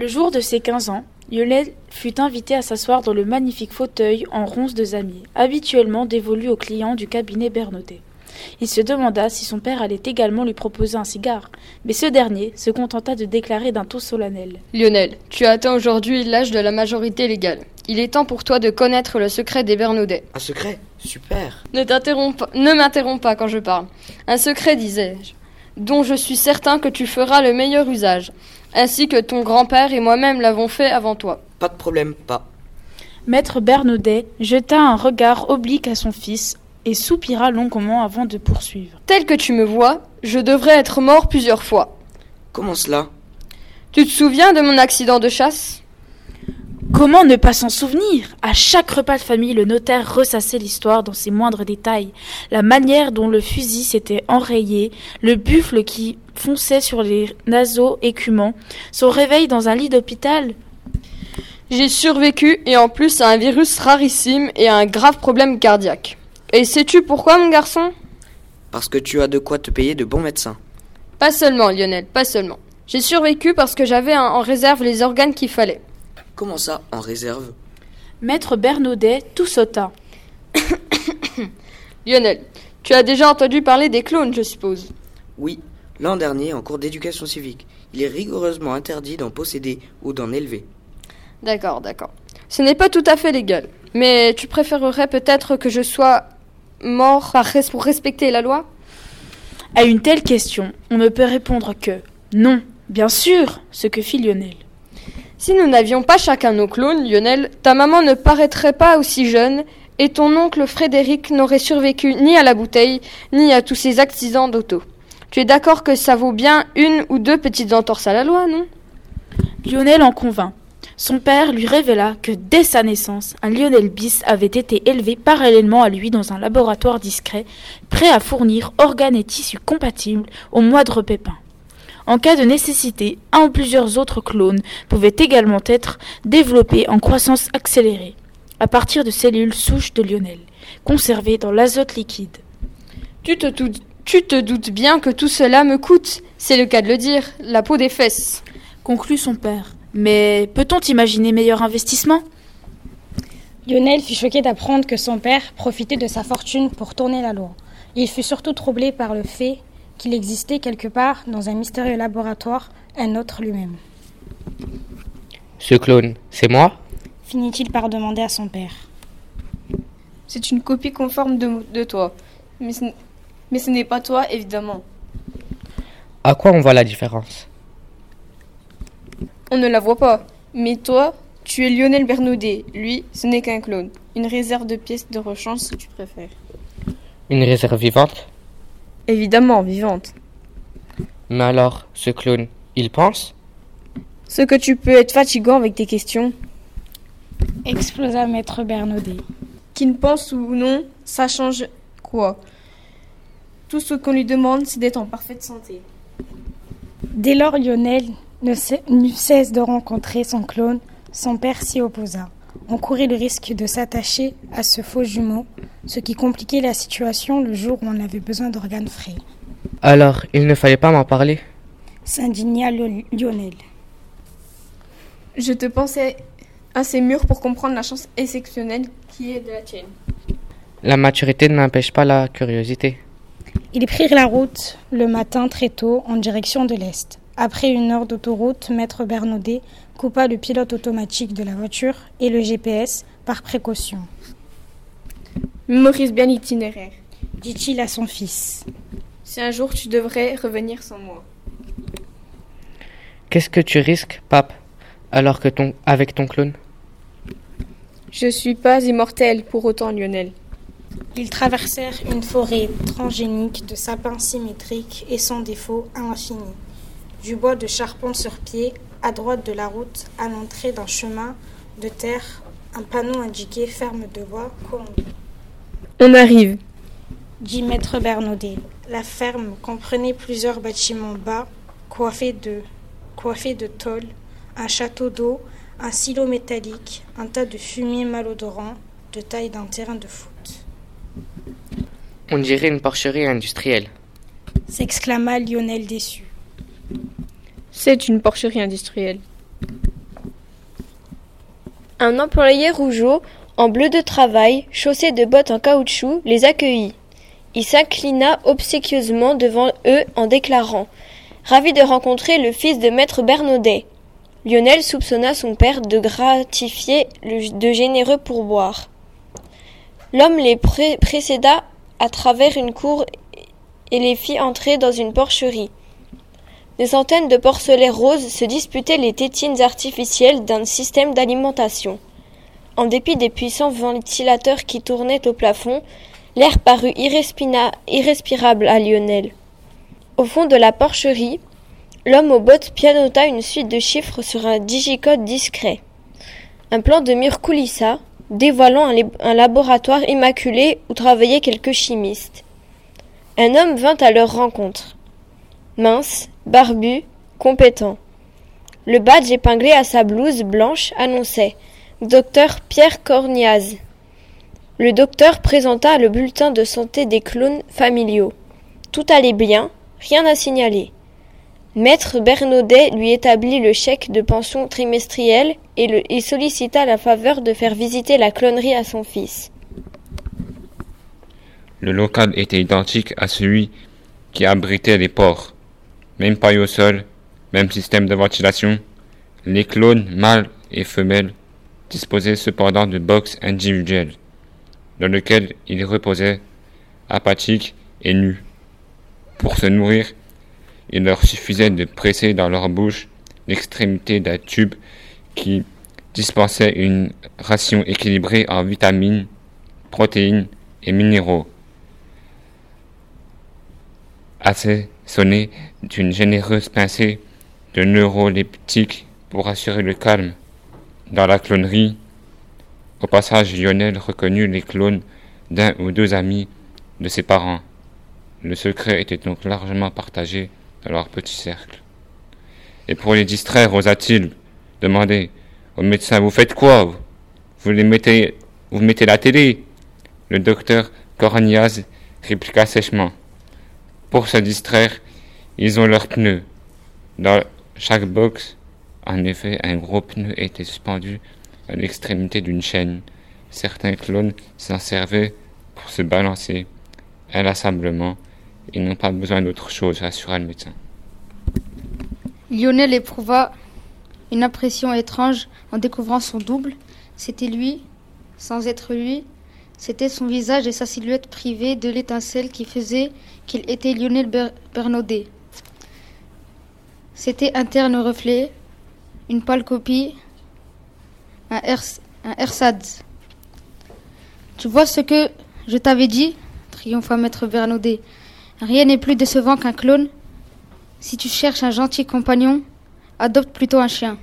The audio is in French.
Le jour de ses 15 ans, Lionel fut invité à s'asseoir dans le magnifique fauteuil en ronce de zamier, habituellement dévolu aux clients du cabinet Bernaudet. Il se demanda si son père allait également lui proposer un cigare, mais ce dernier se contenta de déclarer d'un ton solennel. Lionel, tu as atteint aujourd'hui l'âge de la majorité légale. Il est temps pour toi de connaître le secret des Bernaudets. Un secret? Super Ne t'interromps pas, ne m'interromps pas quand je parle. Un secret, disais-je, dont je suis certain que tu feras le meilleur usage, ainsi que ton grand-père et moi-même l'avons fait avant toi. Pas de problème, pas. Maître Bernaudet jeta un regard oblique à son fils et soupira longuement avant de poursuivre. Tel que tu me vois, je devrais être mort plusieurs fois. Comment cela? Tu te souviens de mon accident de chasse? Comment ne pas s'en souvenir? À chaque repas de famille, le notaire ressassait l'histoire dans ses moindres détails. La manière dont le fusil s'était enrayé, le buffle qui fonçait sur les naseaux écumants, son réveil dans un lit d'hôpital. J'ai survécu et en plus à un virus rarissime et à un grave problème cardiaque. Et sais-tu pourquoi, mon garçon? Parce que tu as de quoi te payer de bons médecins. Pas seulement, Lionel, pas seulement. J'ai survécu parce que j'avais en réserve les organes qu'il fallait. Comment ça, en réserve? Maître Bernaudet tout sauta. Lionel, tu as déjà entendu parler des clones, je suppose. Oui, l'an dernier, en cours d'éducation civique, il est rigoureusement interdit d'en posséder ou d'en élever. D'accord, d'accord. Ce n'est pas tout à fait légal. Mais tu préférerais peut-être que je sois mort pour respecter la loi? À une telle question, on ne peut répondre que non, bien sûr, ce que fit Lionel. Si nous n'avions pas chacun nos clones, Lionel, ta maman ne paraîtrait pas aussi jeune et ton oncle Frédéric n'aurait survécu ni à la bouteille, ni à tous ces accidents d'auto. Tu es d'accord que ça vaut bien une ou deux petites entorses à la loi, non? Lionel en convint. Son père lui révéla que dès sa naissance, un Lionel bis avait été élevé parallèlement à lui dans un laboratoire discret, prêt à fournir organes et tissus compatibles au moindre pépin. En cas de nécessité, un ou plusieurs autres clones pouvaient également être développés en croissance accélérée, à partir de cellules souches de Lionel, conservées dans l'azote liquide. tu te, doutes- tu te doutes bien que tout cela me coûte, c'est le cas de le dire, la peau des fesses. Conclut son père. Mais peut-on imaginer meilleur investissement? Lionel fut choqué d'apprendre que son père profitait de sa fortune pour tourner la loi. Il fut surtout troublé par le fait qu'il existait quelque part, dans un mystérieux laboratoire, un autre lui-même. Ce clone, c'est moi? Finit-il par demander à son père. C'est une copie conforme de, de toi. Mais ce, n- mais ce n'est pas toi, évidemment. À quoi on voit la différence? On ne la voit pas. Mais toi, tu es Lionel Bernaudet. Lui, ce n'est qu'un clone. Une réserve de pièces de rechange si tu préfères. Une réserve vivante? Évidemment, vivante. Mais alors, ce clone, il pense? Ce que tu peux être fatigant avec tes questions. Explosa maître Bernaudet. Qu'il pense ou non, ça change quoi? Tout ce qu'on lui demande, c'est d'être en parfaite santé. Dès lors, Lionel ne cesse de rencontrer son clone. Son père s'y opposa. On courait le risque de s'attacher à ce faux jumeau, ce qui compliquait la situation le jour où on avait besoin d'organes frais. Alors, il ne fallait pas m'en parler S'indigna Lio- Lionel. Je te pensais assez mûr pour comprendre la chance exceptionnelle qui est de la tienne. La maturité n'empêche pas la curiosité. Ils prirent la route le matin très tôt en direction de l'Est. Après une heure d'autoroute, Maître Bernaudet coupa le pilote automatique de la voiture et le GPS par précaution, Mémorise bien l'itinéraire. dit-il à son fils. Si un jour tu devrais revenir sans moi. Qu'est-ce que tu risques, pape, alors que ton, avec ton clone? Je suis pas immortel pour autant, Lionel. Ils traversèrent une forêt transgénique de sapins symétriques et sans défaut à l'infini. Du bois de charpente sur pied, à droite de la route, à l'entrée d'un chemin de terre, un panneau indiquait ferme de bois Colombie. On arrive. dit maître Bernaudet. La ferme comprenait plusieurs bâtiments bas, coiffés de, coiffés de tôles, un château d'eau, un silo métallique, un tas de fumier malodorant, de taille d'un terrain de foot. On dirait une porcherie industrielle. S'exclama Lionel déçu. C'est une porcherie industrielle. Un employé rougeau, en bleu de travail, chaussé de bottes en caoutchouc, les accueillit. Il s'inclina obséquieusement devant eux en déclarant Ravi de rencontrer le fils de maître Bernaudet. Lionel soupçonna son père de gratifier de généreux pourboires. L'homme les précéda à travers une cour et les fit entrer dans une porcherie. Des centaines de porcelets roses se disputaient les tétines artificielles d'un système d'alimentation. En dépit des puissants ventilateurs qui tournaient au plafond, l'air parut irrespirable à Lionel. Au fond de la porcherie, l'homme aux bottes pianota une suite de chiffres sur un digicode discret. Un plan de mur coulissa, dévoilant un, un laboratoire immaculé où travaillaient quelques chimistes. Un homme vint à leur rencontre. Mince, barbu, compétent. Le badge épinglé à sa blouse blanche annonçait Docteur Pierre Corniaz. Le docteur présenta le bulletin de santé des clones familiaux. Tout allait bien, rien à signaler. Maître Bernaudet lui établit le chèque de pension trimestrielle et, et sollicita la faveur de faire visiter la clonerie à son fils. Le local était identique à celui qui abritait les ports. Même paille au sol, même système de ventilation. Les clones mâles et femelles disposaient cependant de box individuelles, dans lesquelles ils reposaient, apathiques et nus. Pour se nourrir, il leur suffisait de presser dans leur bouche l'extrémité d'un tube qui dispensait une ration équilibrée en vitamines, protéines et minéraux. Assaisonné d'une généreuse pincée de neuroleptiques pour assurer le calme. Dans la clonerie, au passage, Lionel reconnut les clones d'un ou deux amis de ses parents. Le secret était donc largement partagé dans leur petit cercle. Et pour les distraire, osa-t-il demander au médecin Vous faites quoi Vous? Les mettez vous mettez la télé? Le docteur Corniaz répliqua sèchement. Pour se distraire, ils ont leurs pneus. Dans chaque box, en effet, un gros pneu était suspendu à l'extrémité d'une chaîne. Certains clones s'en servaient pour se balancer inlassablement ils n'ont pas besoin d'autre chose, assura le médecin. Lionel éprouva une impression étrange en découvrant son double. C'était lui, sans être lui. C'était son visage et sa silhouette privée de l'étincelle qui faisait qu'il était Lionel Bernaudet. C'était un terne reflet, une pâle copie, un, un ersad. Tu vois ce que je t'avais dit? triompha maître Bernaudet. Rien n'est plus décevant qu'un clone. Si tu cherches un gentil compagnon, adopte plutôt un chien.